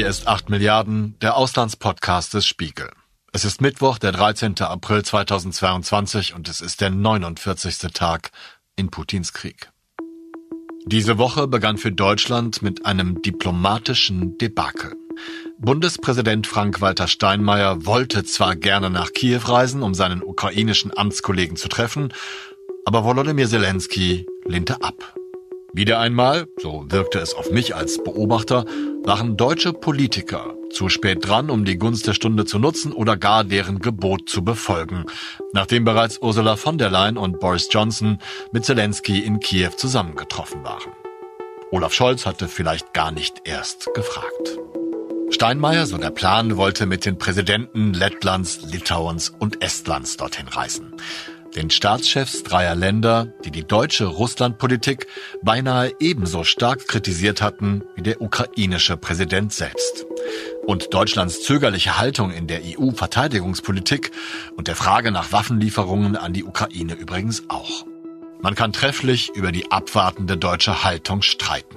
Hier ist 8 Milliarden, der Auslandspodcast des Spiegel. Es ist Mittwoch, der 13. April 2022 und es ist der 49. Tag in Putins Krieg. Diese Woche begann für Deutschland mit einem diplomatischen Debakel. Bundespräsident Frank-Walter Steinmeier wollte zwar gerne nach Kiew reisen, um seinen ukrainischen Amtskollegen zu treffen, aber Volodymyr Zelensky lehnte ab. Wieder einmal, so wirkte es auf mich als Beobachter, waren deutsche Politiker zu spät dran, um die Gunst der Stunde zu nutzen oder gar deren Gebot zu befolgen, nachdem bereits Ursula von der Leyen und Boris Johnson mit Zelensky in Kiew zusammengetroffen waren. Olaf Scholz hatte vielleicht gar nicht erst gefragt. Steinmeier, so der Plan, wollte mit den Präsidenten Lettlands, Litauens und Estlands dorthin reisen den Staatschefs dreier Länder, die die deutsche Russlandpolitik beinahe ebenso stark kritisiert hatten wie der ukrainische Präsident selbst. Und Deutschlands zögerliche Haltung in der EU-Verteidigungspolitik und der Frage nach Waffenlieferungen an die Ukraine übrigens auch. Man kann trefflich über die abwartende deutsche Haltung streiten.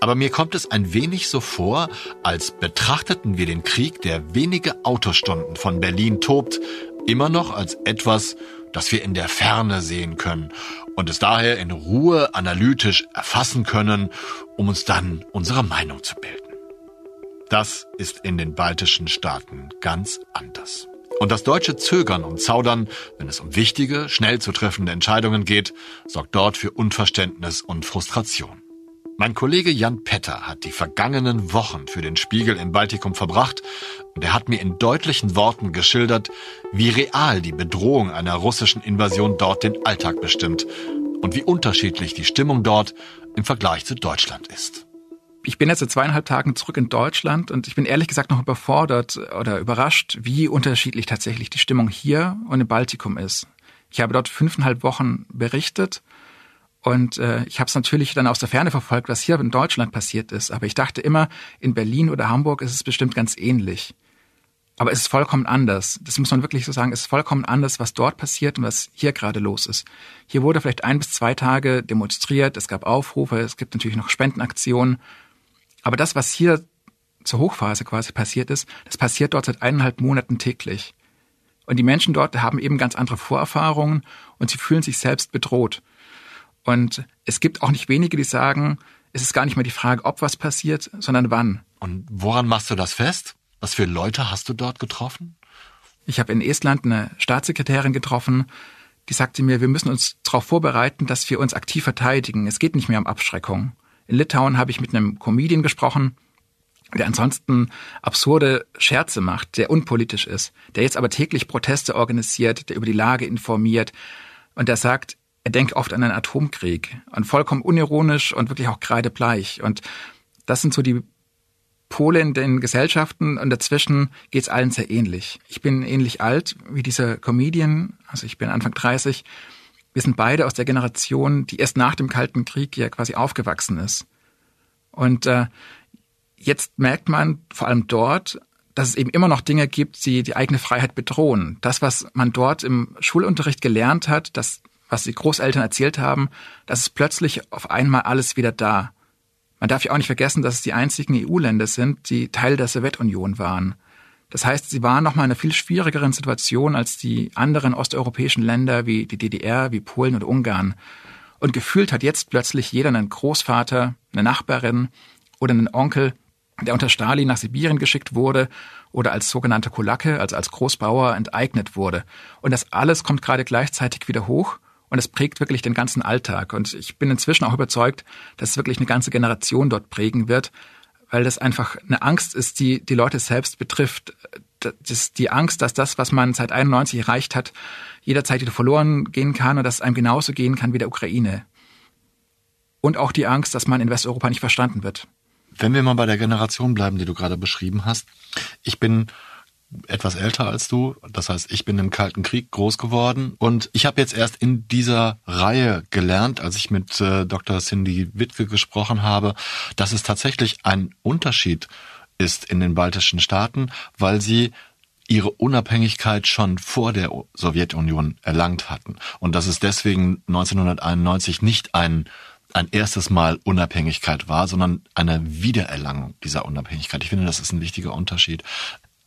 Aber mir kommt es ein wenig so vor, als betrachteten wir den Krieg, der wenige Autostunden von Berlin tobt, immer noch als etwas, das wir in der Ferne sehen können und es daher in Ruhe analytisch erfassen können, um uns dann unsere Meinung zu bilden. Das ist in den baltischen Staaten ganz anders. Und das deutsche Zögern und Zaudern, wenn es um wichtige, schnell zu treffende Entscheidungen geht, sorgt dort für Unverständnis und Frustration. Mein Kollege Jan Petter hat die vergangenen Wochen für den Spiegel im Baltikum verbracht und er hat mir in deutlichen Worten geschildert, wie real die Bedrohung einer russischen Invasion dort den Alltag bestimmt und wie unterschiedlich die Stimmung dort im Vergleich zu Deutschland ist. Ich bin jetzt seit zweieinhalb Tagen zurück in Deutschland und ich bin ehrlich gesagt noch überfordert oder überrascht, wie unterschiedlich tatsächlich die Stimmung hier und im Baltikum ist. Ich habe dort fünfeinhalb Wochen berichtet und äh, ich habe es natürlich dann aus der Ferne verfolgt, was hier in Deutschland passiert ist. Aber ich dachte immer, in Berlin oder Hamburg ist es bestimmt ganz ähnlich. Aber es ist vollkommen anders. Das muss man wirklich so sagen. Es ist vollkommen anders, was dort passiert und was hier gerade los ist. Hier wurde vielleicht ein bis zwei Tage demonstriert. Es gab Aufrufe. Es gibt natürlich noch Spendenaktionen. Aber das, was hier zur Hochphase quasi passiert ist, das passiert dort seit eineinhalb Monaten täglich. Und die Menschen dort haben eben ganz andere Vorerfahrungen und sie fühlen sich selbst bedroht. Und es gibt auch nicht wenige, die sagen, es ist gar nicht mehr die Frage, ob was passiert, sondern wann. Und woran machst du das fest? Was für Leute hast du dort getroffen? Ich habe in Estland eine Staatssekretärin getroffen, die sagte mir, wir müssen uns darauf vorbereiten, dass wir uns aktiv verteidigen. Es geht nicht mehr um Abschreckung. In Litauen habe ich mit einem Comedian gesprochen, der ansonsten absurde Scherze macht, der unpolitisch ist, der jetzt aber täglich Proteste organisiert, der über die Lage informiert und der sagt, er denkt oft an einen Atomkrieg und vollkommen unironisch und wirklich auch kreidebleich. Und das sind so die Pole in den Gesellschaften und dazwischen geht's allen sehr ähnlich. Ich bin ähnlich alt wie dieser Comedian, also ich bin Anfang 30. Wir sind beide aus der Generation, die erst nach dem Kalten Krieg ja quasi aufgewachsen ist. Und äh, jetzt merkt man vor allem dort, dass es eben immer noch Dinge gibt, die die eigene Freiheit bedrohen. Das, was man dort im Schulunterricht gelernt hat, das was die Großeltern erzählt haben, das ist plötzlich auf einmal alles wieder da. Man darf ja auch nicht vergessen, dass es die einzigen EU-Länder sind, die Teil der Sowjetunion waren. Das heißt, sie waren nochmal in einer viel schwierigeren Situation als die anderen osteuropäischen Länder wie die DDR, wie Polen oder Ungarn. Und gefühlt hat jetzt plötzlich jeder einen Großvater, eine Nachbarin oder einen Onkel, der unter Stalin nach Sibirien geschickt wurde oder als sogenannter Kulake, also als Großbauer enteignet wurde. Und das alles kommt gerade gleichzeitig wieder hoch und es prägt wirklich den ganzen Alltag. Und ich bin inzwischen auch überzeugt, dass es wirklich eine ganze Generation dort prägen wird, weil das einfach eine Angst ist, die die Leute selbst betrifft. Das die Angst, dass das, was man seit 91 erreicht hat, jederzeit wieder verloren gehen kann und dass es einem genauso gehen kann wie der Ukraine. Und auch die Angst, dass man in Westeuropa nicht verstanden wird. Wenn wir mal bei der Generation bleiben, die du gerade beschrieben hast. Ich bin etwas älter als du. Das heißt, ich bin im Kalten Krieg groß geworden und ich habe jetzt erst in dieser Reihe gelernt, als ich mit äh, Dr. Cindy Wittke gesprochen habe, dass es tatsächlich ein Unterschied ist in den baltischen Staaten, weil sie ihre Unabhängigkeit schon vor der Sowjetunion erlangt hatten und dass es deswegen 1991 nicht einen ein erstes Mal Unabhängigkeit war, sondern eine Wiedererlangung dieser Unabhängigkeit. Ich finde, das ist ein wichtiger Unterschied.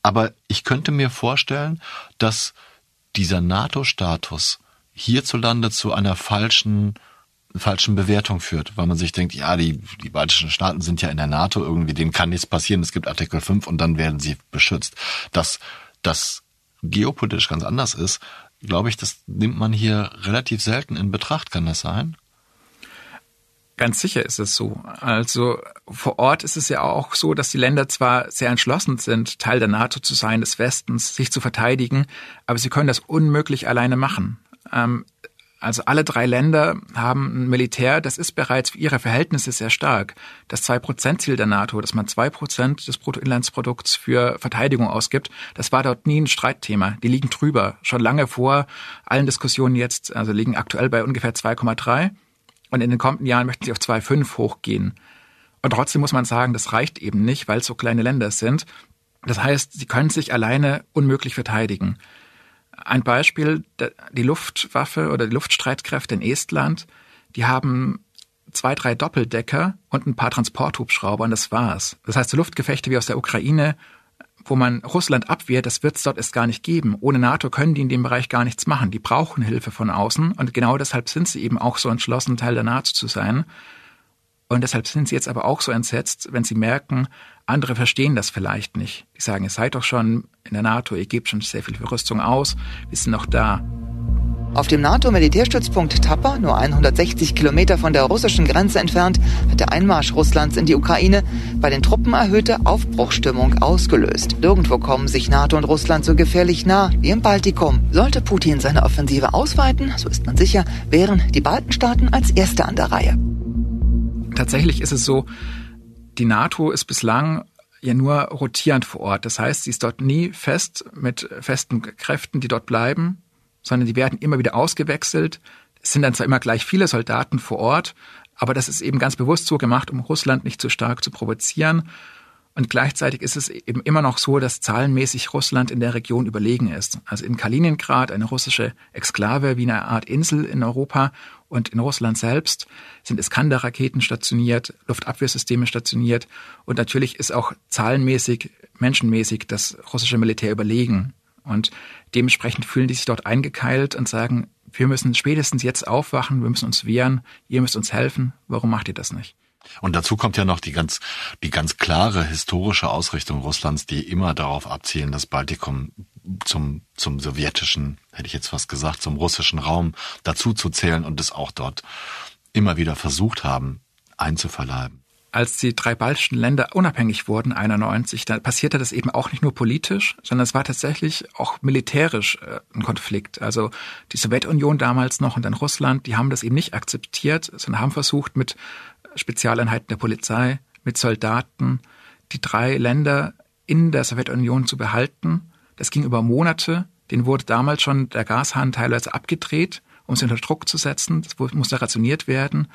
Aber ich könnte mir vorstellen, dass dieser NATO-Status hierzulande zu einer falschen falschen Bewertung führt, weil man sich denkt, ja, die, die baltischen Staaten sind ja in der NATO, irgendwie, denen kann nichts passieren, es gibt Artikel 5 und dann werden sie beschützt. Dass das geopolitisch ganz anders ist, glaube ich, das nimmt man hier relativ selten in Betracht, kann das sein? Ganz sicher ist es so. Also vor Ort ist es ja auch so, dass die Länder zwar sehr entschlossen sind, Teil der NATO zu sein, des Westens, sich zu verteidigen, aber sie können das unmöglich alleine machen. Ähm, also alle drei Länder haben ein Militär, das ist bereits für ihre Verhältnisse sehr stark. Das Zwei-Prozent-Ziel der NATO, dass man zwei Prozent des Bruttoinlandsprodukts für Verteidigung ausgibt, das war dort nie ein Streitthema. Die liegen drüber, schon lange vor allen Diskussionen jetzt, also liegen aktuell bei ungefähr 2,3 und in den kommenden Jahren möchten sie auf 2,5 hochgehen. Und trotzdem muss man sagen, das reicht eben nicht, weil es so kleine Länder sind. Das heißt, sie können sich alleine unmöglich verteidigen. Ein Beispiel, die Luftwaffe oder die Luftstreitkräfte in Estland, die haben zwei, drei Doppeldecker und ein paar Transporthubschrauber und das war's. Das heißt, so Luftgefechte wie aus der Ukraine, wo man Russland abwehrt, das wird es dort erst gar nicht geben. Ohne NATO können die in dem Bereich gar nichts machen. Die brauchen Hilfe von außen und genau deshalb sind sie eben auch so entschlossen, Teil der NATO zu sein. Und deshalb sind sie jetzt aber auch so entsetzt, wenn sie merken, andere verstehen das vielleicht nicht. Die sagen, ihr seid doch schon in der NATO, ihr gebt schon sehr viel für Rüstung aus, wir sind noch da. Auf dem NATO-Militärstützpunkt Tapa, nur 160 Kilometer von der russischen Grenze entfernt, hat der Einmarsch Russlands in die Ukraine bei den Truppen erhöhte Aufbruchstimmung ausgelöst. Nirgendwo kommen sich NATO und Russland so gefährlich nah wie im Baltikum. Sollte Putin seine Offensive ausweiten, so ist man sicher, wären die Baltenstaaten als Erste an der Reihe. Tatsächlich ist es so, die NATO ist bislang ja nur rotierend vor Ort. Das heißt, sie ist dort nie fest mit festen Kräften, die dort bleiben, sondern die werden immer wieder ausgewechselt. Es sind dann zwar immer gleich viele Soldaten vor Ort, aber das ist eben ganz bewusst so gemacht, um Russland nicht zu stark zu provozieren. Und gleichzeitig ist es eben immer noch so, dass zahlenmäßig Russland in der Region überlegen ist. Also in Kaliningrad, eine russische Exklave wie eine Art Insel in Europa und in Russland selbst sind Iskander-Raketen stationiert, Luftabwehrsysteme stationiert und natürlich ist auch zahlenmäßig, menschenmäßig das russische Militär überlegen. Und dementsprechend fühlen die sich dort eingekeilt und sagen, wir müssen spätestens jetzt aufwachen, wir müssen uns wehren, ihr müsst uns helfen, warum macht ihr das nicht? Und dazu kommt ja noch die ganz, die ganz klare historische Ausrichtung Russlands, die immer darauf abzielen, das Baltikum zum, zum sowjetischen, hätte ich jetzt fast gesagt, zum russischen Raum dazu zu zählen und es auch dort immer wieder versucht haben, einzuverleiben als die drei baltischen Länder unabhängig wurden, 91, da passierte das eben auch nicht nur politisch, sondern es war tatsächlich auch militärisch äh, ein Konflikt. Also die Sowjetunion damals noch und dann Russland, die haben das eben nicht akzeptiert, sondern haben versucht mit Spezialeinheiten der Polizei, mit Soldaten, die drei Länder in der Sowjetunion zu behalten. Das ging über Monate. Den wurde damals schon der Gashahn teilweise abgedreht, um sie unter Druck zu setzen. Das musste rationiert werden.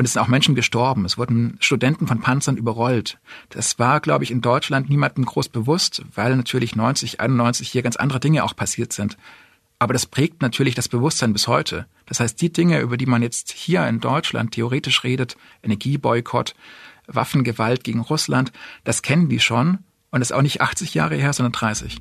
Und es sind auch Menschen gestorben. Es wurden Studenten von Panzern überrollt. Das war, glaube ich, in Deutschland niemandem groß bewusst, weil natürlich 90, 91 hier ganz andere Dinge auch passiert sind. Aber das prägt natürlich das Bewusstsein bis heute. Das heißt, die Dinge, über die man jetzt hier in Deutschland theoretisch redet, Energieboykott, Waffengewalt gegen Russland, das kennen die schon. Und das ist auch nicht 80 Jahre her, sondern 30.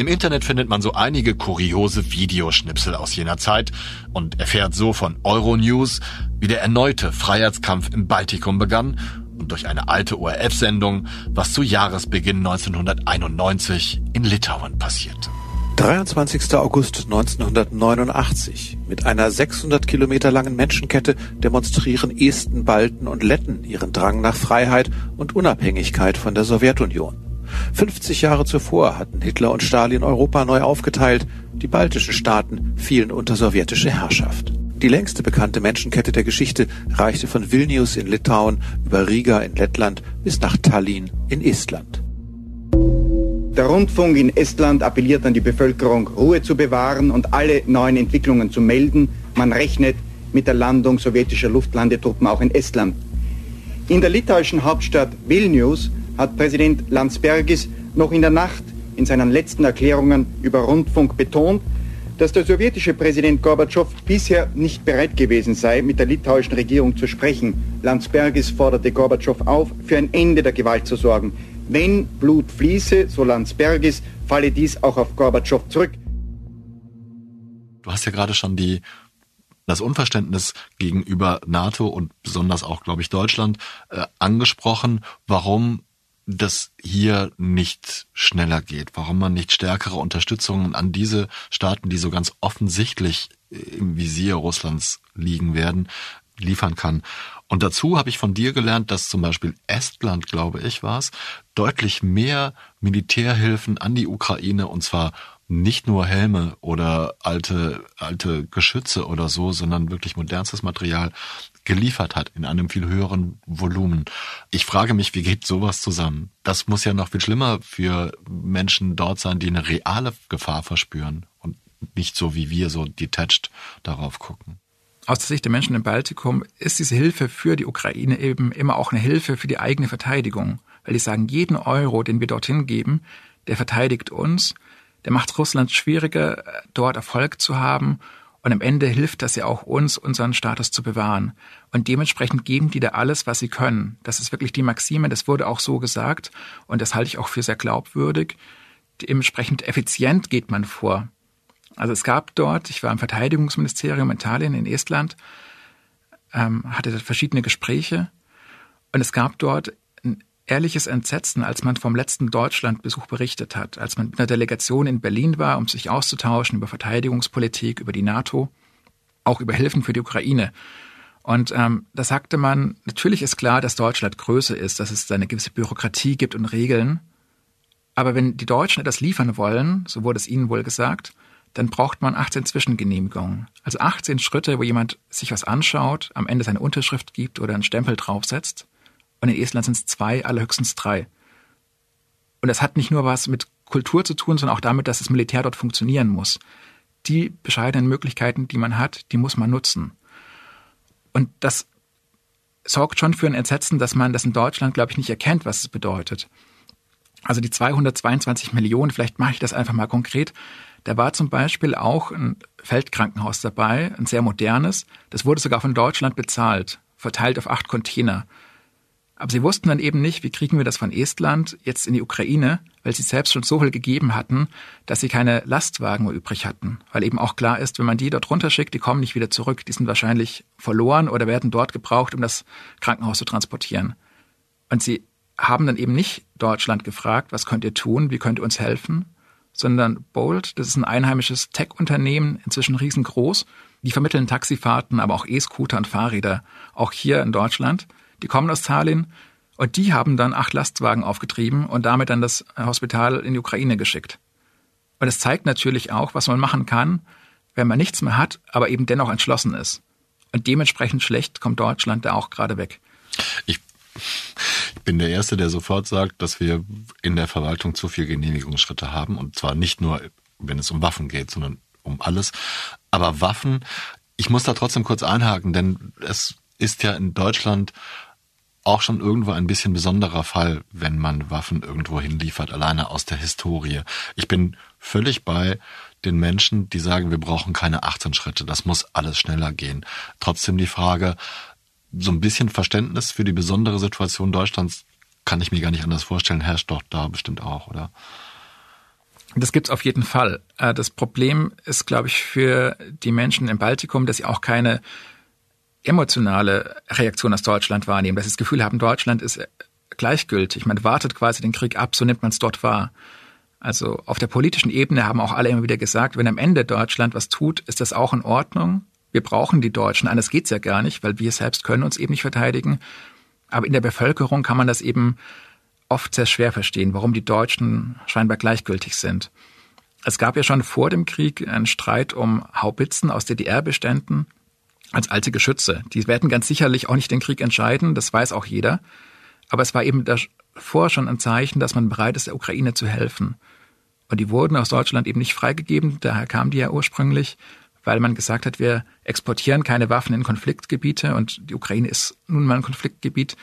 Im Internet findet man so einige kuriose Videoschnipsel aus jener Zeit und erfährt so von Euronews, wie der erneute Freiheitskampf im Baltikum begann und durch eine alte ORF-Sendung, was zu Jahresbeginn 1991 in Litauen passierte. 23. August 1989. Mit einer 600 Kilometer langen Menschenkette demonstrieren Esten, Balten und Letten ihren Drang nach Freiheit und Unabhängigkeit von der Sowjetunion. 50 Jahre zuvor hatten Hitler und Stalin Europa neu aufgeteilt, die baltischen Staaten fielen unter sowjetische Herrschaft. Die längste bekannte Menschenkette der Geschichte reichte von Vilnius in Litauen über Riga in Lettland bis nach Tallinn in Estland. Der Rundfunk in Estland appelliert an die Bevölkerung, Ruhe zu bewahren und alle neuen Entwicklungen zu melden. Man rechnet mit der Landung sowjetischer Luftlandetruppen auch in Estland. In der litauischen Hauptstadt Vilnius hat Präsident Landsbergis noch in der Nacht in seinen letzten Erklärungen über Rundfunk betont, Dass der sowjetische Präsident Gorbatschow bisher nicht bereit gewesen sei, mit der litauischen Regierung zu sprechen. Landsbergis forderte Gorbatschow auf, für ein Ende der Gewalt zu sorgen. Wenn Blut fließe, so Landsbergis, falle dies auch auf Gorbatschow zurück. Du hast ja gerade schon die das Unverständnis gegenüber NATO und besonders auch, glaube ich, Deutschland äh, angesprochen, warum das hier nicht schneller geht, warum man nicht stärkere Unterstützungen an diese Staaten, die so ganz offensichtlich im Visier Russlands liegen werden, liefern kann. Und dazu habe ich von dir gelernt, dass zum Beispiel Estland, glaube ich, war es, deutlich mehr Militärhilfen an die Ukraine und zwar nicht nur Helme oder alte, alte Geschütze oder so, sondern wirklich modernstes Material geliefert hat in einem viel höheren Volumen. Ich frage mich, wie geht sowas zusammen? Das muss ja noch viel schlimmer für Menschen dort sein, die eine reale Gefahr verspüren und nicht so wie wir so detached darauf gucken. Aus der Sicht der Menschen im Baltikum ist diese Hilfe für die Ukraine eben immer auch eine Hilfe für die eigene Verteidigung, weil die sagen, jeden Euro, den wir dorthin geben, der verteidigt uns, der macht Russland schwieriger, dort Erfolg zu haben. Und am Ende hilft das ja auch uns, unseren Status zu bewahren. Und dementsprechend geben die da alles, was sie können. Das ist wirklich die Maxime, das wurde auch so gesagt. Und das halte ich auch für sehr glaubwürdig. Dementsprechend effizient geht man vor. Also es gab dort, ich war im Verteidigungsministerium in Italien, in Estland, ähm, hatte verschiedene Gespräche. Und es gab dort ehrliches Entsetzen, als man vom letzten Deutschlandbesuch berichtet hat, als man mit einer Delegation in Berlin war, um sich auszutauschen über Verteidigungspolitik, über die NATO, auch über Hilfen für die Ukraine. Und ähm, da sagte man, natürlich ist klar, dass Deutschland größer ist, dass es eine gewisse Bürokratie gibt und Regeln. Aber wenn die Deutschen etwas liefern wollen, so wurde es ihnen wohl gesagt, dann braucht man 18 Zwischengenehmigungen. Also 18 Schritte, wo jemand sich was anschaut, am Ende seine Unterschrift gibt oder einen Stempel draufsetzt und in Estland sind es zwei, allerhöchstens drei. Und das hat nicht nur was mit Kultur zu tun, sondern auch damit, dass das Militär dort funktionieren muss. Die bescheidenen Möglichkeiten, die man hat, die muss man nutzen. Und das sorgt schon für ein Entsetzen, dass man das in Deutschland, glaube ich, nicht erkennt, was es bedeutet. Also die 222 Millionen, vielleicht mache ich das einfach mal konkret. Da war zum Beispiel auch ein Feldkrankenhaus dabei, ein sehr modernes. Das wurde sogar von Deutschland bezahlt, verteilt auf acht Container. Aber sie wussten dann eben nicht, wie kriegen wir das von Estland jetzt in die Ukraine, weil sie selbst schon so viel gegeben hatten, dass sie keine Lastwagen mehr übrig hatten. Weil eben auch klar ist, wenn man die dort runterschickt, die kommen nicht wieder zurück. Die sind wahrscheinlich verloren oder werden dort gebraucht, um das Krankenhaus zu transportieren. Und sie haben dann eben nicht Deutschland gefragt, was könnt ihr tun, wie könnt ihr uns helfen, sondern Bolt, das ist ein einheimisches Tech-Unternehmen, inzwischen riesengroß. Die vermitteln Taxifahrten, aber auch E-Scooter und Fahrräder, auch hier in Deutschland – die kommen aus Tallinn und die haben dann acht Lastwagen aufgetrieben und damit dann das Hospital in die Ukraine geschickt. Und es zeigt natürlich auch, was man machen kann, wenn man nichts mehr hat, aber eben dennoch entschlossen ist. Und dementsprechend schlecht kommt Deutschland da auch gerade weg. Ich ich bin der Erste, der sofort sagt, dass wir in der Verwaltung zu viel Genehmigungsschritte haben. Und zwar nicht nur, wenn es um Waffen geht, sondern um alles. Aber Waffen, ich muss da trotzdem kurz einhaken, denn es ist ja in Deutschland auch schon irgendwo ein bisschen besonderer Fall, wenn man Waffen irgendwo hinliefert, alleine aus der Historie. Ich bin völlig bei den Menschen, die sagen, wir brauchen keine 18 Schritte, das muss alles schneller gehen. Trotzdem die Frage, so ein bisschen Verständnis für die besondere Situation Deutschlands kann ich mir gar nicht anders vorstellen, herrscht doch da bestimmt auch, oder? Das gibt's auf jeden Fall. Äh, das Problem ist, glaube ich, für die Menschen im Baltikum, dass sie auch keine emotionale Reaktion aus Deutschland wahrnehmen, dass sie das Gefühl haben, Deutschland ist gleichgültig. Man wartet quasi den Krieg ab, so nimmt man es dort wahr. Also auf der politischen Ebene haben auch alle immer wieder gesagt, wenn am Ende Deutschland was tut, ist das auch in Ordnung. Wir brauchen die Deutschen. Anders geht's ja gar nicht, weil wir selbst können uns eben nicht verteidigen. Aber in der Bevölkerung kann man das eben oft sehr schwer verstehen, warum die Deutschen scheinbar gleichgültig sind. Es gab ja schon vor dem Krieg einen Streit um Haubitzen aus DDR-Beständen als alte Geschütze. Die werden ganz sicherlich auch nicht den Krieg entscheiden, das weiß auch jeder. Aber es war eben davor schon ein Zeichen, dass man bereit ist, der Ukraine zu helfen. Und die wurden aus Deutschland eben nicht freigegeben, daher kamen die ja ursprünglich, weil man gesagt hat, wir exportieren keine Waffen in Konfliktgebiete und die Ukraine ist nun mal ein Konfliktgebiet.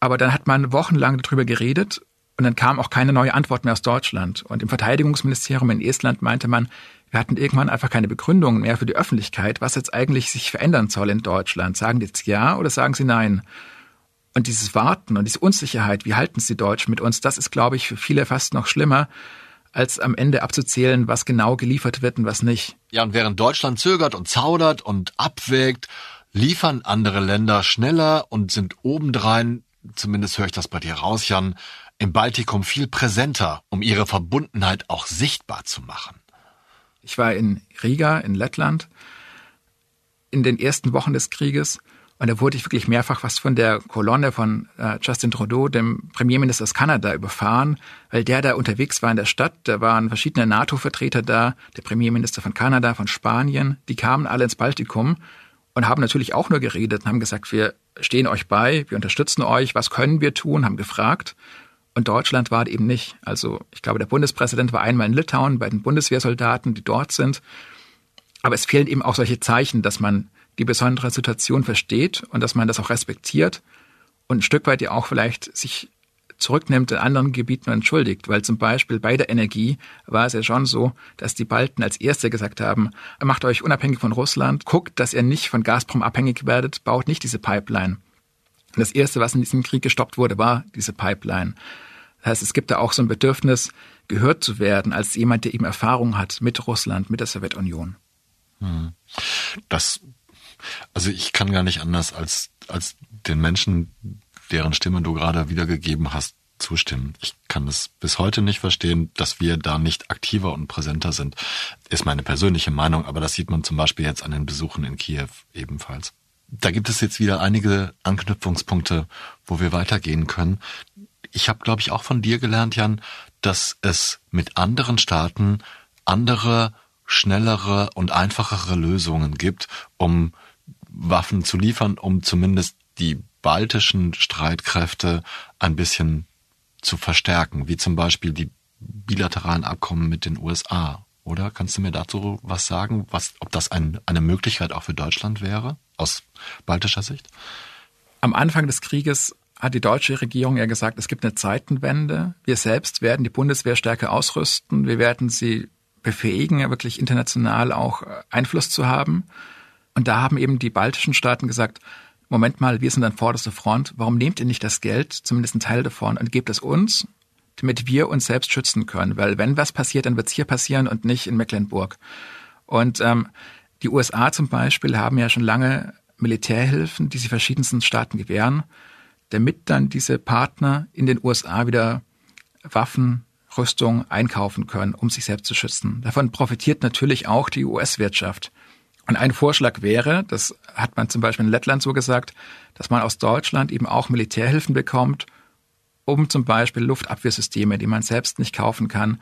Aber dann hat man wochenlang darüber geredet Und dann kam auch keine neue Antwort mehr aus Deutschland. Und im Verteidigungsministerium in Estland meinte man, wir hatten irgendwann einfach keine Begründung mehr für die Öffentlichkeit, was jetzt eigentlich sich verändern soll in Deutschland. Sagen die jetzt ja oder sagen sie nein? Und dieses Warten und diese Unsicherheit, wie halten sie Deutsch mit uns, das ist, glaube ich, für viele fast noch schlimmer, als am Ende abzuzählen, was genau geliefert wird und was nicht. Ja, und während Deutschland zögert und zaudert und abwägt, liefern andere Länder schneller und sind obendrein, zumindest höre ich das bei dir raus, Jan, im Baltikum viel präsenter, um ihre Verbundenheit auch sichtbar zu machen. Ich war in Riga in Lettland in den ersten Wochen des Krieges und da wurde ich wirklich mehrfach was von der Kolonne von äh, Justin Trudeau, dem Premierminister aus Kanada, überfahren, weil der da unterwegs war in der Stadt. Da waren verschiedene NATO-Vertreter da, der Premierminister von Kanada, von Spanien. Die kamen alle ins Baltikum und haben natürlich auch nur geredet und haben gesagt, wir stehen euch bei, wir unterstützen euch, was können wir tun, haben gefragt. Und Deutschland war eben nicht. Also ich glaube, der Bundespräsident war einmal in Litauen bei den Bundeswehrsoldaten, die dort sind. Aber es fehlen eben auch solche Zeichen, dass man die besondere Situation versteht und dass man das auch respektiert und ein Stück weit ja auch vielleicht sich zurücknimmt in anderen Gebieten und entschuldigt, weil zum Beispiel bei der Energie war es ja schon so, dass die Balten als Erste gesagt haben, macht euch unabhängig von Russland, guckt, dass ihr nicht von Gazprom abhängig werdet, baut nicht diese Pipeline. Das Erste, was in diesem Krieg gestoppt wurde, war diese Pipeline. Das heißt, es gibt da auch so ein Bedürfnis, gehört zu werden als jemand, der eben Erfahrung hat mit Russland, mit der Sowjetunion. Hm. Das also ich kann gar nicht anders als, als den Menschen, deren Stimme du gerade wiedergegeben hast, zustimmen. Ich kann es bis heute nicht verstehen, dass wir da nicht aktiver und präsenter sind. Ist meine persönliche Meinung, aber das sieht man zum Beispiel jetzt an den Besuchen in Kiew ebenfalls. Da gibt es jetzt wieder einige Anknüpfungspunkte, wo wir weitergehen können. Ich habe, glaube ich, auch von dir gelernt, Jan, dass es mit anderen Staaten andere, schnellere und einfachere Lösungen gibt, um Waffen zu liefern, um zumindest die baltischen Streitkräfte ein bisschen zu verstärken, wie zum Beispiel die bilateralen Abkommen mit den USA. Oder kannst du mir dazu was sagen, was, ob das ein, eine Möglichkeit auch für Deutschland wäre, aus baltischer Sicht? Am Anfang des Krieges hat die deutsche Regierung ja gesagt, es gibt eine Zeitenwende. Wir selbst werden die Bundeswehr stärker ausrüsten. Wir werden sie befähigen, wirklich international auch Einfluss zu haben. Und da haben eben die baltischen Staaten gesagt, Moment mal, wir sind an vorderster Front, warum nehmt ihr nicht das Geld, zumindest einen Teil davon, und gebt es uns, damit wir uns selbst schützen können? Weil wenn was passiert, dann wird es hier passieren und nicht in Mecklenburg. Und ähm, die USA zum Beispiel haben ja schon lange Militärhilfen, die sie verschiedensten Staaten gewähren, damit dann diese Partner in den USA wieder Waffen, Rüstung einkaufen können, um sich selbst zu schützen. Davon profitiert natürlich auch die US-Wirtschaft. Und ein Vorschlag wäre, das hat man zum Beispiel in Lettland so gesagt, dass man aus Deutschland eben auch Militärhilfen bekommt, um zum Beispiel Luftabwehrsysteme, die man selbst nicht kaufen kann,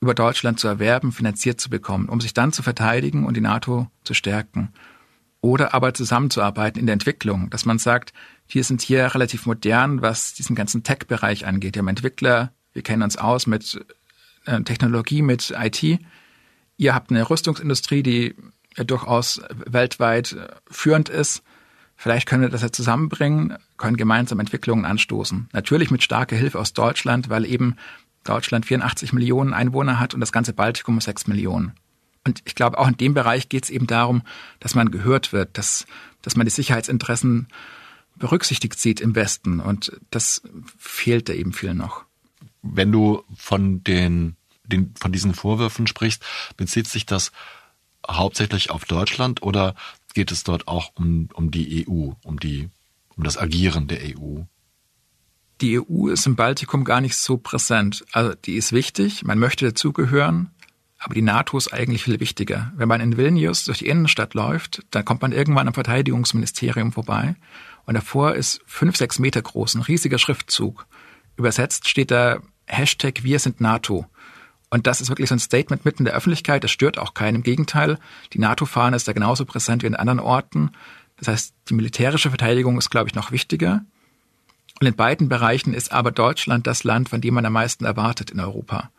über Deutschland zu erwerben, finanziert zu bekommen, um sich dann zu verteidigen und die NATO zu stärken. Oder aber zusammenzuarbeiten in der Entwicklung, dass man sagt, wir sind hier relativ modern, was diesen ganzen Tech-Bereich angeht. Wir haben Entwickler, wir kennen uns aus mit äh, Technologie, mit IT. Ihr habt eine Rüstungsindustrie, die durchaus weltweit führend ist. Vielleicht können wir das ja zusammenbringen, können gemeinsam Entwicklungen anstoßen. Natürlich mit starker Hilfe aus Deutschland, weil eben Deutschland 84 Millionen Einwohner hat und das ganze Baltikum 6 Millionen. Und ich glaube, auch in dem Bereich geht es eben darum, dass man gehört wird, dass, dass man die Sicherheitsinteressen berücksichtigt sieht im Westen. Und das fehlt da eben viel noch. Wenn du von den, den, von diesen Vorwürfen sprichst, bezieht sich das hauptsächlich auf Deutschland oder geht es dort auch um, um die EU, um die, um das Agieren der EU? Die EU ist im Baltikum gar nicht so präsent. Also die ist wichtig, man möchte dazugehören, aber die NATO ist eigentlich viel wichtiger. Wenn man in Vilnius durch die Innenstadt läuft, dann kommt man irgendwann am Verteidigungsministerium vorbei und davor ist fünf, sechs Meter groß, ein riesiger Schriftzug. Übersetzt steht da Hashtag Wir sind NATO. Und das ist wirklich so ein Statement mitten in der Öffentlichkeit. Das stört auch keinen. Im Gegenteil, die NATO-Fahne ist da genauso präsent wie in anderen Orten. Das heißt, die militärische Verteidigung ist, glaube ich, noch wichtiger. Und in beiden Bereichen ist aber Deutschland das Land, von dem man am meisten erwartet in Europa.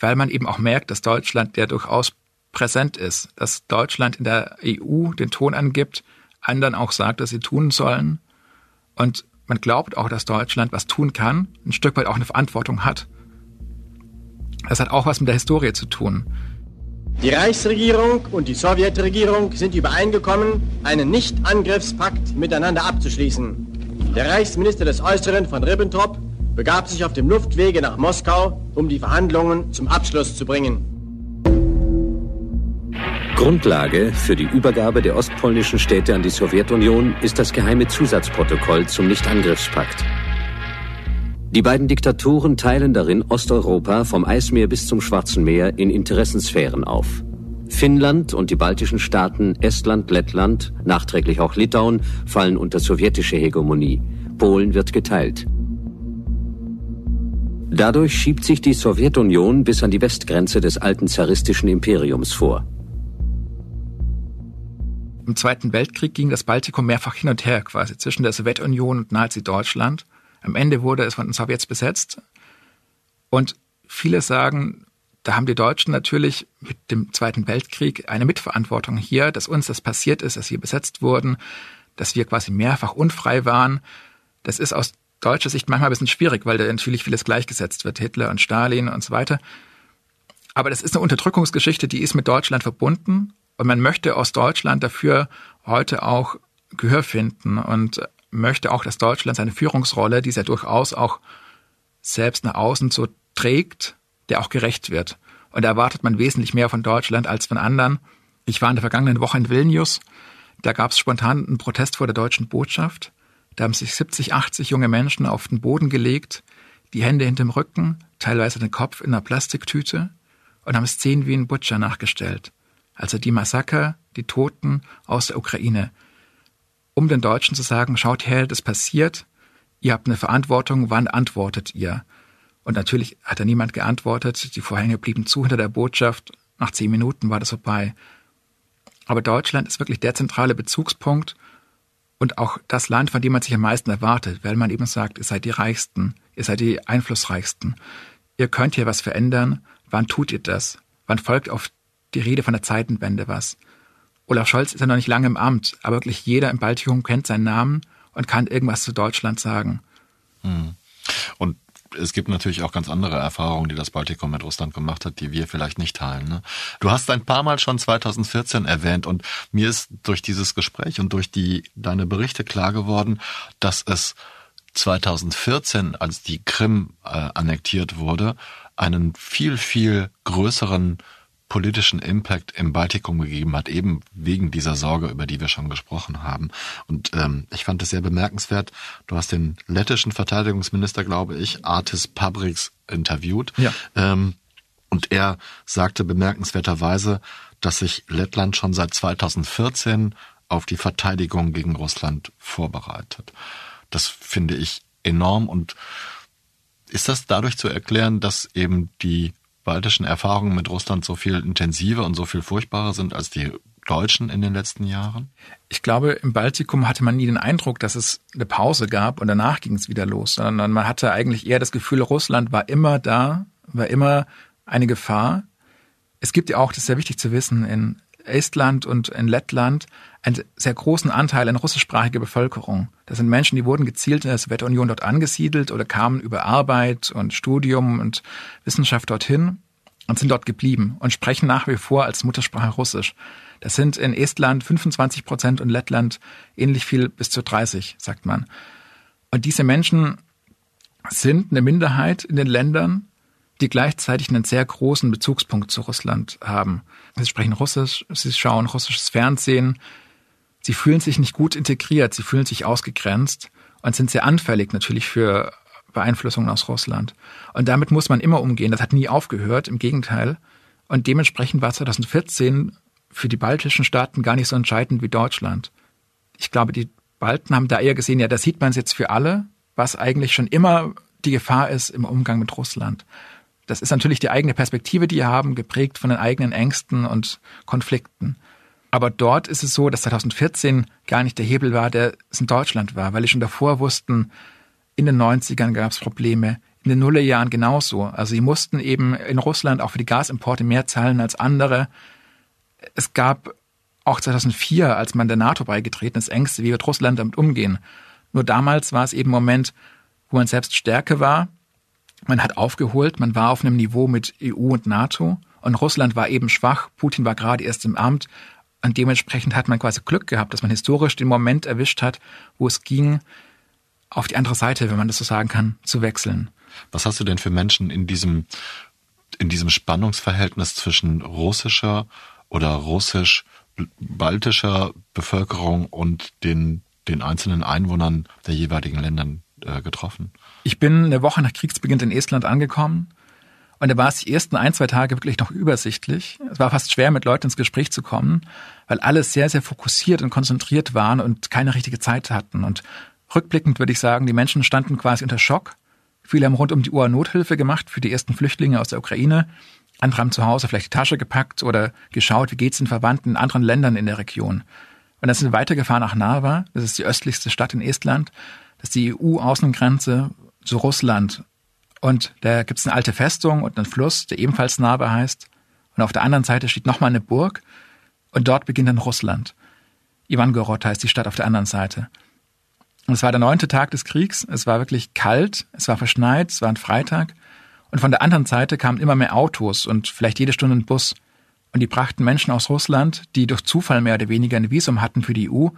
Weil man eben auch merkt, dass Deutschland der durchaus präsent ist, dass Deutschland in der EU den Ton angibt, anderen auch sagt, dass sie tun sollen. Und man glaubt auch, dass Deutschland was tun kann, ein Stück weit auch eine Verantwortung hat. Das hat auch was mit der Historie zu tun. Die Reichsregierung und die Sowjetregierung sind übereingekommen, einen Nicht-Angriffspakt miteinander abzuschließen. Der Reichsminister des Äußeren von Ribbentrop begab sich auf dem Luftwege nach Moskau, um die Verhandlungen zum Abschluss zu bringen. Grundlage für die Übergabe der ostpolnischen Städte an die Sowjetunion ist das geheime Zusatzprotokoll zum Nichtangriffspakt. Die beiden Diktaturen teilen darin Osteuropa vom Eismeer bis zum Schwarzen Meer in Interessensphären auf. Finnland und die baltischen Staaten Estland, Lettland, nachträglich auch Litauen, fallen unter sowjetische Hegemonie. Polen wird geteilt. Dadurch schiebt sich die Sowjetunion bis an die Westgrenze des alten zaristischen Imperiums vor. Im Zweiten Weltkrieg ging das Baltikum mehrfach hin und her quasi zwischen der Sowjetunion und Nazi-Deutschland. Am Ende wurde es von den Sowjets besetzt. Und viele sagen, da haben die Deutschen natürlich mit dem Zweiten Weltkrieg eine Mitverantwortung hier, dass uns das passiert ist, dass wir besetzt wurden, dass wir quasi mehrfach unfrei waren. Das ist aus deutscher Sicht manchmal ein bisschen schwierig, weil da natürlich vieles gleichgesetzt wird, Hitler und Stalin und so weiter. Aber das ist eine Unterdrückungsgeschichte, die ist mit Deutschland verbunden und man möchte aus Deutschland dafür heute auch Gehör finden und möchte auch, dass Deutschland seine Führungsrolle, die es ja durchaus auch selbst nach außen so trägt, der auch gerecht wird. Und da erwartet man wesentlich mehr von Deutschland als von anderen. Ich war in der vergangenen Woche in Vilnius. Da gab es spontan einen Protest vor der deutschen Botschaft. Da haben sich 70, 80 junge Menschen auf den Boden gelegt, die Hände hinterm Rücken, teilweise den Kopf in einer Plastiktüte und haben Szenen wie ein Butcher nachgestellt. Also die Massaker, die Toten aus der Ukraine, um den Deutschen zu sagen, schaut her, das passiert, ihr habt eine Verantwortung, wann antwortet ihr? Und natürlich hat da niemand geantwortet, die Vorhänge blieben zu hinter der Botschaft, nach zehn Minuten war das vorbei. Aber Deutschland ist wirklich der zentrale Bezugspunkt und auch das Land, von dem man sich am meisten erwartet, weil man eben sagt, ihr seid die Reichsten, ihr seid die Einflussreichsten. Ihr könnt hier was verändern. Wann tut ihr das? Wann folgt auf die Rede von der Zeitenwende was. Olaf Scholz ist ja noch nicht lange im Amt, aber wirklich jeder im Baltikum kennt seinen Namen und kann irgendwas zu Deutschland sagen. Hm. Und es gibt natürlich auch ganz andere Erfahrungen, die das Baltikum mit Russland gemacht hat, die wir vielleicht nicht teilen. Ne? Du hast ein paar Mal schon 2014 erwähnt und mir ist durch dieses Gespräch und durch die deine Berichte klar geworden, dass es 2014, als die Krim äh, annektiert wurde, einen viel, viel größeren politischen Impact im Baltikum gegeben hat, eben wegen dieser Sorge, über die wir schon gesprochen haben. Und ähm, ich fand es sehr bemerkenswert. Du hast den lettischen Verteidigungsminister, glaube ich, Artis Pabriks, interviewt. Ja. Ähm, und er sagte bemerkenswerterweise, dass sich Lettland schon seit 2014 auf die Verteidigung gegen Russland vorbereitet. Das finde ich enorm und ist das dadurch zu erklären, dass eben die baltischen Erfahrungen mit Russland so viel intensiver und so viel furchtbarer sind als die Deutschen in den letzten Jahren? Ich glaube, im Baltikum hatte man nie den Eindruck, dass es eine Pause gab und danach ging es wieder los, sondern man hatte eigentlich eher das Gefühl, Russland war immer da, war immer eine Gefahr. Es gibt ja auch, das ist sehr wichtig zu wissen, in Estland und in Lettland einen sehr großen Anteil an russischsprachiger Bevölkerung. Das sind Menschen, die wurden gezielt in der Sowjetunion dort angesiedelt oder kamen über Arbeit und Studium und Wissenschaft dorthin und sind dort geblieben und sprechen nach wie vor als Muttersprache Russisch. Das sind in Estland 25 Prozent und Lettland ähnlich viel bis zu 30, sagt man. Und diese Menschen sind eine Minderheit in den Ländern, die gleichzeitig einen sehr großen Bezugspunkt zu Russland haben. Sie sprechen Russisch, sie schauen russisches Fernsehen, sie fühlen sich nicht gut integriert, sie fühlen sich ausgegrenzt und sind sehr anfällig natürlich für Beeinflussungen aus Russland. Und damit muss man immer umgehen. Das hat nie aufgehört, im Gegenteil. Und dementsprechend war 2014 für die baltischen Staaten gar nicht so entscheidend wie Deutschland. Ich glaube, die Balten haben da eher gesehen, ja, da sieht man es jetzt für alle, was eigentlich schon immer die Gefahr ist im Umgang mit Russland. Das ist natürlich die eigene Perspektive, die wir haben, geprägt von den eigenen Ängsten und Konflikten. Aber dort ist es so, dass 2014 gar nicht der Hebel war, der es in Deutschland war, weil die schon davor wussten, in den 90ern gab es Probleme, in den Nullerjahren genauso. Also sie mussten eben in Russland auch für die Gasimporte mehr zahlen als andere. Es gab auch 2004, als man der NATO beigetreten ist, Ängste, wie wird Russland damit umgehen. Nur damals war es eben ein Moment, wo man selbst Stärke war. Man hat aufgeholt, man war auf einem Niveau mit EU und NATO und Russland war eben schwach. Putin war gerade erst im Amt. Und dementsprechend hat man quasi Glück gehabt, dass man historisch den Moment erwischt hat, wo es ging, auf die andere Seite, wenn man das so sagen kann, zu wechseln. Was hast du denn für Menschen in diesem, in diesem Spannungsverhältnis zwischen russischer oder russisch-baltischer Bevölkerung und den, den einzelnen Einwohnern der jeweiligen Ländern äh, getroffen? Ich bin eine Woche nach Kriegsbeginn in Estland angekommen und da war es die ersten ein, zwei Tage wirklich noch übersichtlich. Es war fast schwer, mit Leuten ins Gespräch zu kommen, weil alle sehr, sehr fokussiert und konzentriert waren und keine richtige Zeit hatten. Und rückblickend würde ich sagen, die Menschen standen quasi unter Schock. Viele haben rund um die Uhr Nothilfe gemacht für die ersten Flüchtlinge aus der Ukraine. Andere haben zu Hause vielleicht die Tasche gepackt oder geschaut, wie geht's den Verwandten in anderen Ländern in der Region. Und dann sind wir weitergefahren nach Narva. Das ist die östlichste Stadt in Estland. Das ist die EU-Außengrenze zu Russland. Und da gibt es eine alte Festung und einen Fluss, der ebenfalls Narva heißt. Und auf der anderen Seite steht nochmal eine Burg. Und dort beginnt dann Russland. Ivangorod heißt die Stadt auf der anderen Seite. Und es war der neunte Tag des Kriegs. Es war wirklich kalt, es war verschneit, es war ein Freitag. Und von der anderen Seite kamen immer mehr Autos und vielleicht jede Stunde ein Bus. Und die brachten Menschen aus Russland, die durch Zufall mehr oder weniger ein Visum hatten für die EU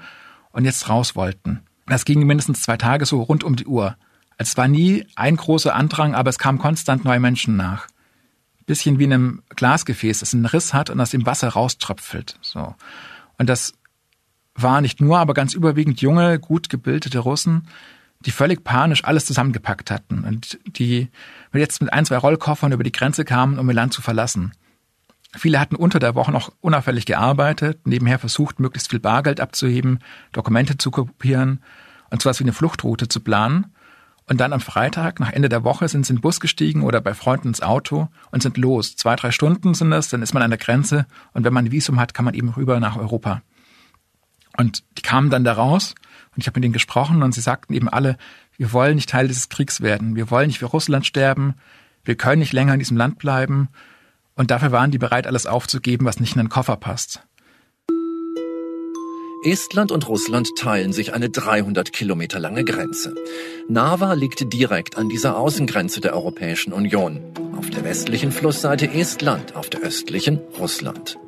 und jetzt raus wollten. Das ging mindestens zwei Tage so rund um die Uhr. Es war nie ein großer Andrang, aber es kamen konstant neue Menschen nach. Bisschen wie in einem Glasgefäß, das einen Riss hat und aus dem Wasser rauströpfelt. So. Und das war nicht nur, aber ganz überwiegend junge, gut gebildete Russen, die völlig panisch alles zusammengepackt hatten und die jetzt mit ein, zwei Rollkoffern über die Grenze kamen, um ihr Land zu verlassen. Viele hatten unter der Woche noch unauffällig gearbeitet, nebenher versucht, möglichst viel Bargeld abzuheben, Dokumente zu kopieren und sowas wie eine Fluchtroute zu planen. Und dann am Freitag, nach Ende der Woche, sind sie in den Bus gestiegen oder bei Freunden ins Auto und sind los. Zwei, drei Stunden sind das, dann ist man an der Grenze und wenn man ein Visum hat, kann man eben rüber nach Europa. Und die kamen dann da raus und ich habe mit ihnen gesprochen und sie sagten eben alle, wir wollen nicht Teil dieses Kriegs werden, wir wollen nicht für Russland sterben, wir können nicht länger in diesem Land bleiben und dafür waren die bereit, alles aufzugeben, was nicht in den Koffer passt. Estland und Russland teilen sich eine 300 Kilometer lange Grenze. Narva liegt direkt an dieser Außengrenze der Europäischen Union. Auf der westlichen Flussseite Estland, auf der östlichen Russland.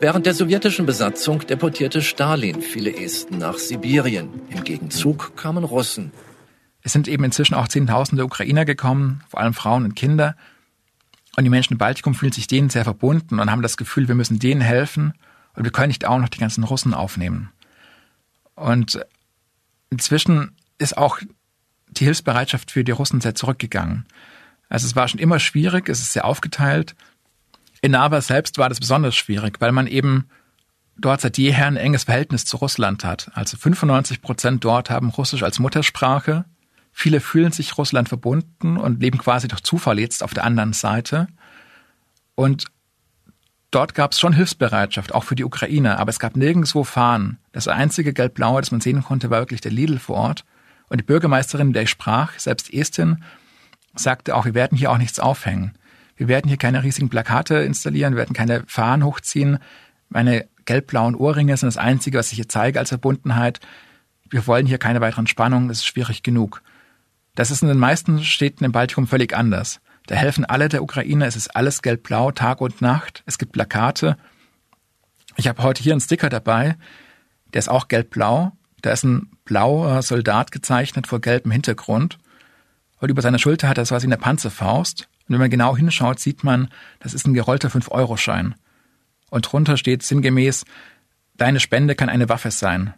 Während der sowjetischen Besatzung deportierte Stalin viele Esten nach Sibirien. Im Gegenzug kamen Russen. Es sind eben inzwischen auch Zehntausende Ukrainer gekommen, vor allem Frauen und Kinder. Und die Menschen im Baltikum fühlen sich denen sehr verbunden und haben das Gefühl, wir müssen denen helfen und wir können nicht auch noch die ganzen Russen aufnehmen. Und inzwischen ist auch die Hilfsbereitschaft für die Russen sehr zurückgegangen. Also es war schon immer schwierig, es ist sehr aufgeteilt. In Narva selbst war das besonders schwierig, weil man eben dort seit jeher ein enges Verhältnis zu Russland hat. Also 95 Prozent dort haben Russisch als Muttersprache. Viele fühlen sich Russland verbunden und leben quasi durch Zufall jetzt auf der anderen Seite. Und Dort gab es schon Hilfsbereitschaft, auch für die Ukraine, aber es gab nirgendwo Fahnen. Das einzige Gelb-Blaue, das man sehen konnte, war wirklich der Lidl vor Ort. Und die Bürgermeisterin, mit der ich sprach, selbst Estin, sagte auch, wir werden hier auch nichts aufhängen. Wir werden hier keine riesigen Plakate installieren, wir werden keine Fahnen hochziehen. Meine gelb-blauen Ohrringe sind das Einzige, was ich hier zeige als Verbundenheit. Wir wollen hier keine weiteren Spannungen, das ist schwierig genug. Das ist in den meisten Städten im Baltikum völlig anders. Da helfen alle der Ukraine. Es ist alles gelb-blau, Tag und Nacht. Es gibt Plakate. Ich habe heute hier einen Sticker dabei. Der ist auch gelb-blau. Da ist ein blauer Soldat gezeichnet vor gelbem Hintergrund. Und über seiner Schulter hat er so was wie eine Panzerfaust. Und wenn man genau hinschaut, sieht man, das ist ein gerollter 5-Euro-Schein. Und drunter steht sinngemäß, deine Spende kann eine Waffe sein.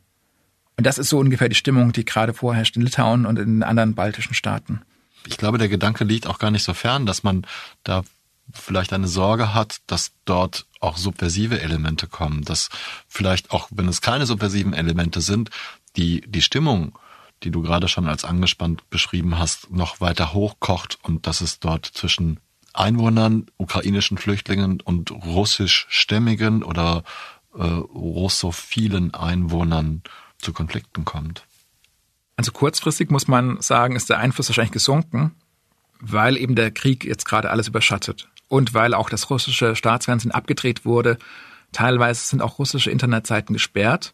Und das ist so ungefähr die Stimmung, die gerade vorherrscht in Litauen und in anderen baltischen Staaten ich glaube, der Gedanke liegt auch gar nicht so fern, dass man da vielleicht eine Sorge hat, dass dort auch subversive Elemente kommen, dass vielleicht auch, wenn es keine subversiven Elemente sind, die, die Stimmung, die du gerade schon als angespannt beschrieben hast, noch weiter hochkocht und dass es dort zwischen Einwohnern, ukrainischen Flüchtlingen und russischstämmigen oder äh, russophilen Einwohnern zu Konflikten kommt. Also kurzfristig muss man sagen, ist der Einfluss wahrscheinlich gesunken, weil eben der Krieg jetzt gerade alles überschattet und weil auch das russische Staatsfernsehen abgedreht wurde. Teilweise sind auch russische Internetseiten gesperrt.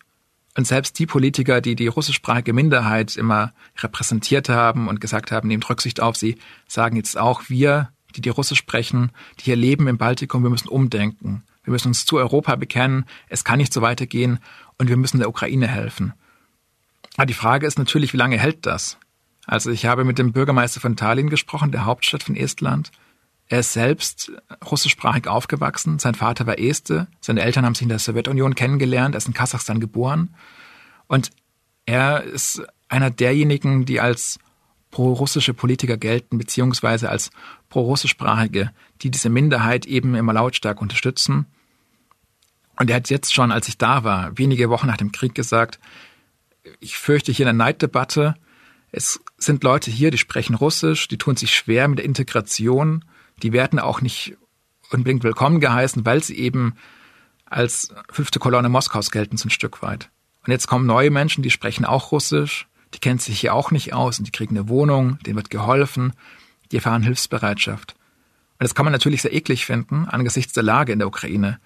Und selbst die Politiker, die die russischsprachige Minderheit immer repräsentiert haben und gesagt haben, nehmt Rücksicht auf sie, sagen jetzt auch, wir, die die Russisch sprechen, die hier leben im Baltikum, wir müssen umdenken. Wir müssen uns zu Europa bekennen. Es kann nicht so weitergehen und wir müssen der Ukraine helfen. Aber die Frage ist natürlich, wie lange hält das? Also ich habe mit dem Bürgermeister von Tallinn gesprochen, der Hauptstadt von Estland. Er ist selbst russischsprachig aufgewachsen. Sein Vater war Este. Seine Eltern haben sich in der Sowjetunion kennengelernt. Er ist in Kasachstan geboren. Und er ist einer derjenigen, die als pro-russische Politiker gelten, beziehungsweise als pro-russischsprachige, die diese Minderheit eben immer lautstark unterstützen. Und er hat jetzt schon, als ich da war, wenige Wochen nach dem Krieg gesagt, ich fürchte hier eine Neiddebatte. Es sind Leute hier, die sprechen Russisch, die tun sich schwer mit der Integration. Die werden auch nicht unbedingt willkommen geheißen, weil sie eben als fünfte Kolonne Moskaus gelten, so ein Stück weit. Und jetzt kommen neue Menschen, die sprechen auch Russisch, die kennen sich hier auch nicht aus und die kriegen eine Wohnung, denen wird geholfen, die erfahren Hilfsbereitschaft. Und das kann man natürlich sehr eklig finden angesichts der Lage in der Ukraine.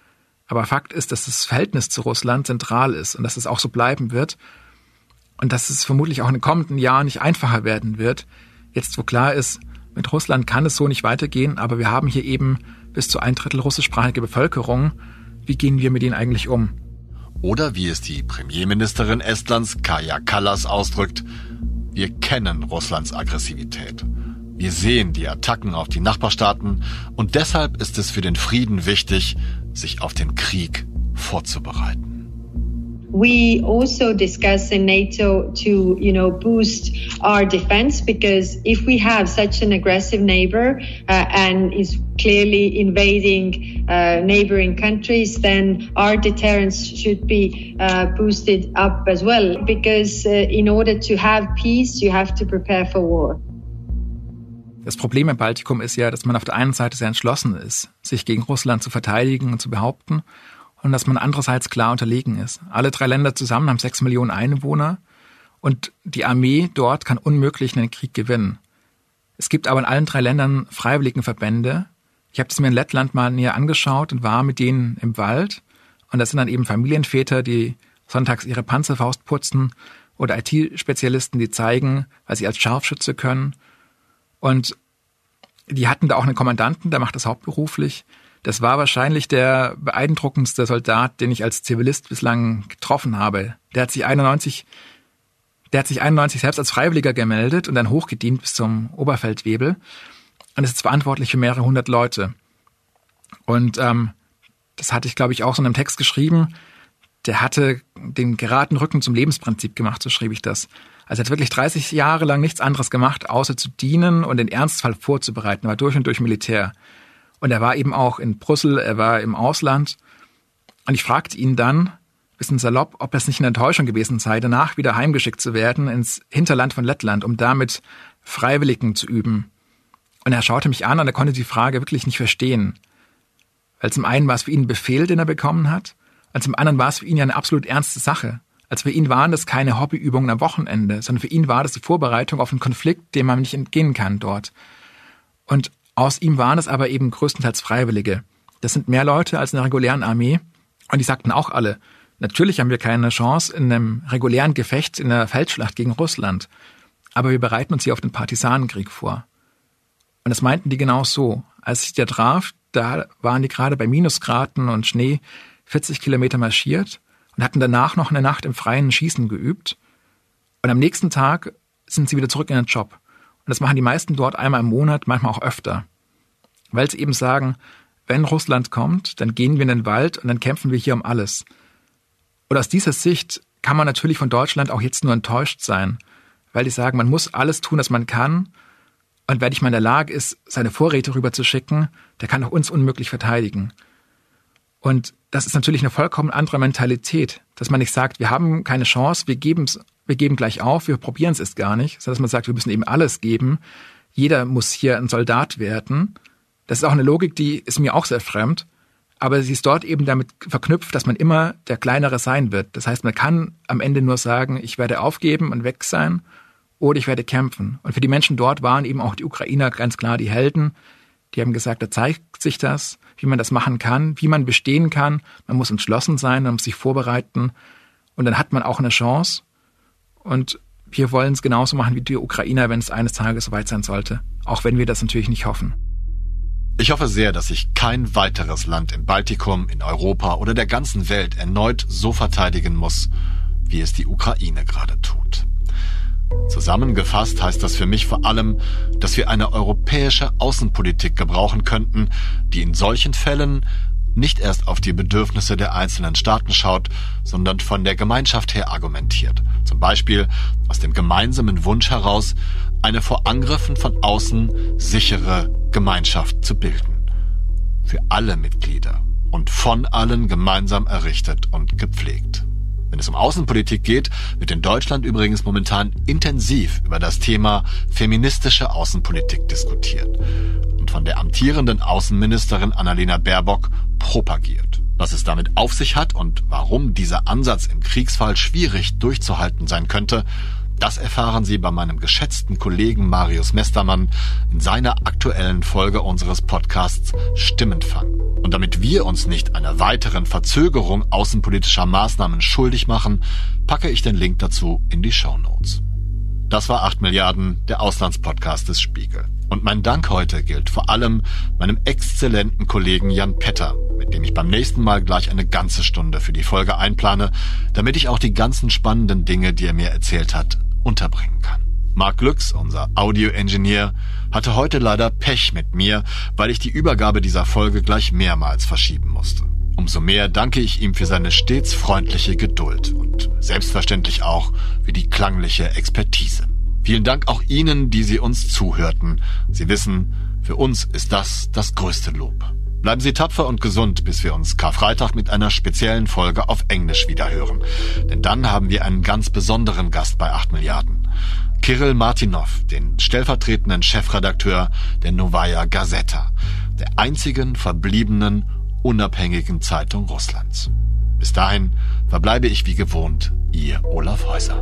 Aber Fakt ist, dass das Verhältnis zu Russland zentral ist und dass es auch so bleiben wird und dass es vermutlich auch in den kommenden Jahren nicht einfacher werden wird. Jetzt, wo klar ist, mit Russland kann es so nicht weitergehen, aber wir haben hier eben bis zu ein Drittel russischsprachige Bevölkerung. Wie gehen wir mit ihnen eigentlich um? Oder wie es die Premierministerin Estlands Kaja Kallas ausdrückt, wir kennen Russlands Aggressivität. Wir sehen die Attacken auf die Nachbarstaaten und deshalb ist es für den Frieden wichtig, sich auf den Krieg vorzubereiten. We also discuss in NATO to, you know, boost our defense because if we have such an aggressive neighbor uh, and is clearly invading uh, neighboring countries, then our deterrence should be uh, boosted up as well. Because uh, in order to have peace, you have to prepare for war. Das Problem im Baltikum ist ja, dass man auf der einen Seite sehr entschlossen ist, sich gegen Russland zu verteidigen und zu behaupten und dass man andererseits klar unterlegen ist. Alle drei Länder zusammen haben sechs Millionen Einwohner und die Armee dort kann unmöglich einen Krieg gewinnen. Es gibt aber in allen drei Ländern Freiwilligenverbände. Ich habe das mir in Lettland mal näher angeschaut und war mit denen im Wald. Und das sind dann eben Familienväter, die sonntags ihre Panzerfaust putzen oder IT-Spezialisten, die zeigen, was sie als Scharfschütze können. Und die hatten da auch einen Kommandanten, der macht das hauptberuflich. Das war wahrscheinlich der beeindruckendste Soldat, den ich als Zivilist bislang getroffen habe. Der hat sich 91, der hat sich 91 selbst als Freiwilliger gemeldet und dann hochgedient bis zum Oberfeldwebel und ist jetzt verantwortlich für mehrere hundert Leute. Und ähm, das hatte ich, glaube ich, auch so in einem Text geschrieben. Der hatte den geraden Rücken zum Lebensprinzip gemacht, so schrieb ich das. Also er hat wirklich 30 Jahre lang nichts anderes gemacht, außer zu dienen und den Ernstfall vorzubereiten, er war durch und durch Militär. Und er war eben auch in Brüssel, er war im Ausland. Und ich fragte ihn dann, bisschen salopp, ob es nicht eine Enttäuschung gewesen sei, danach wieder heimgeschickt zu werden ins Hinterland von Lettland, um damit Freiwilligen zu üben. Und er schaute mich an und er konnte die Frage wirklich nicht verstehen. Weil zum einen war es für ihn ein Befehl, den er bekommen hat, und zum anderen war es für ihn ja eine absolut ernste Sache. Als für ihn waren das keine Hobbyübungen am Wochenende, sondern für ihn war das die Vorbereitung auf einen Konflikt, dem man nicht entgehen kann dort. Und aus ihm waren es aber eben größtenteils Freiwillige. Das sind mehr Leute als in der regulären Armee. Und die sagten auch alle, natürlich haben wir keine Chance in einem regulären Gefecht in der Feldschlacht gegen Russland. Aber wir bereiten uns hier auf den Partisanenkrieg vor. Und das meinten die genau so. Als ich der traf, da waren die gerade bei Minusgraden und Schnee 40 Kilometer marschiert und hatten danach noch eine Nacht im freien Schießen geübt. Und am nächsten Tag sind sie wieder zurück in den Job. Und das machen die meisten dort einmal im Monat, manchmal auch öfter. Weil sie eben sagen, wenn Russland kommt, dann gehen wir in den Wald und dann kämpfen wir hier um alles. Und aus dieser Sicht kann man natürlich von Deutschland auch jetzt nur enttäuscht sein, weil die sagen, man muss alles tun, was man kann. Und wenn ich mal in der Lage ist, seine Vorräte rüberzuschicken, der kann auch uns unmöglich verteidigen. Und das ist natürlich eine vollkommen andere Mentalität, dass man nicht sagt, wir haben keine Chance, wir geben wir geben gleich auf, wir probieren es erst gar nicht, sondern dass man sagt, wir müssen eben alles geben. Jeder muss hier ein Soldat werden. Das ist auch eine Logik, die ist mir auch sehr fremd. Aber sie ist dort eben damit verknüpft, dass man immer der Kleinere sein wird. Das heißt, man kann am Ende nur sagen, ich werde aufgeben und weg sein oder ich werde kämpfen. Und für die Menschen dort waren eben auch die Ukrainer ganz klar die Helden. Die haben gesagt, da zeigt sich das, wie man das machen kann, wie man bestehen kann. Man muss entschlossen sein, man muss sich vorbereiten Und dann hat man auch eine Chance. Und wir wollen es genauso machen wie die Ukrainer, wenn es eines Tages soweit sein sollte. Auch wenn wir das natürlich nicht hoffen. Ich hoffe sehr, dass sich kein weiteres Land im Baltikum, in Europa oder der ganzen Welt erneut so verteidigen muss, wie es die Ukraine gerade tut. Zusammengefasst heißt das für mich vor allem, dass wir eine europäische Außenpolitik gebrauchen könnten, die in solchen Fällen nicht erst auf die Bedürfnisse der einzelnen Staaten schaut, sondern von der Gemeinschaft her argumentiert. Zum Beispiel aus dem gemeinsamen Wunsch heraus, eine vor Angriffen von außen sichere Gemeinschaft zu bilden. Für alle Mitglieder und von allen gemeinsam errichtet und gepflegt. Wenn es um Außenpolitik geht, wird in Deutschland übrigens momentan intensiv über das Thema feministische Außenpolitik diskutiert und von der amtierenden Außenministerin Annalena Baerbock propagiert. Was es damit auf sich hat und warum dieser Ansatz im Kriegsfall schwierig durchzuhalten sein könnte, das erfahren Sie bei meinem geschätzten Kollegen Marius Mestermann in seiner aktuellen Folge unseres Podcasts Stimmenfang. Und damit wir uns nicht einer weiteren Verzögerung außenpolitischer Maßnahmen schuldig machen, packe ich den Link dazu in die Show Notes. Das war 8 Milliarden, der Auslandspodcast des Spiegel. Und mein Dank heute gilt vor allem meinem exzellenten Kollegen Jan Petter, mit dem ich beim nächsten Mal gleich eine ganze Stunde für die Folge einplane, damit ich auch die ganzen spannenden Dinge, die er mir erzählt hat, unterbringen kann. Mark Glücks, unser Audio-Engineer, hatte heute leider Pech mit mir, weil ich die Übergabe dieser Folge gleich mehrmals verschieben musste. Umso mehr danke ich ihm für seine stets freundliche Geduld und selbstverständlich auch für die klangliche Expertise. Vielen Dank auch Ihnen, die Sie uns zuhörten. Sie wissen, für uns ist das das größte Lob. Bleiben Sie tapfer und gesund, bis wir uns Karfreitag mit einer speziellen Folge auf Englisch wiederhören. Denn dann haben wir einen ganz besonderen Gast bei 8 Milliarden. Kirill Martinov, den stellvertretenden Chefredakteur der Novaya Gazeta, der einzigen verbliebenen unabhängigen Zeitung Russlands. Bis dahin verbleibe ich wie gewohnt, Ihr Olaf Häuser.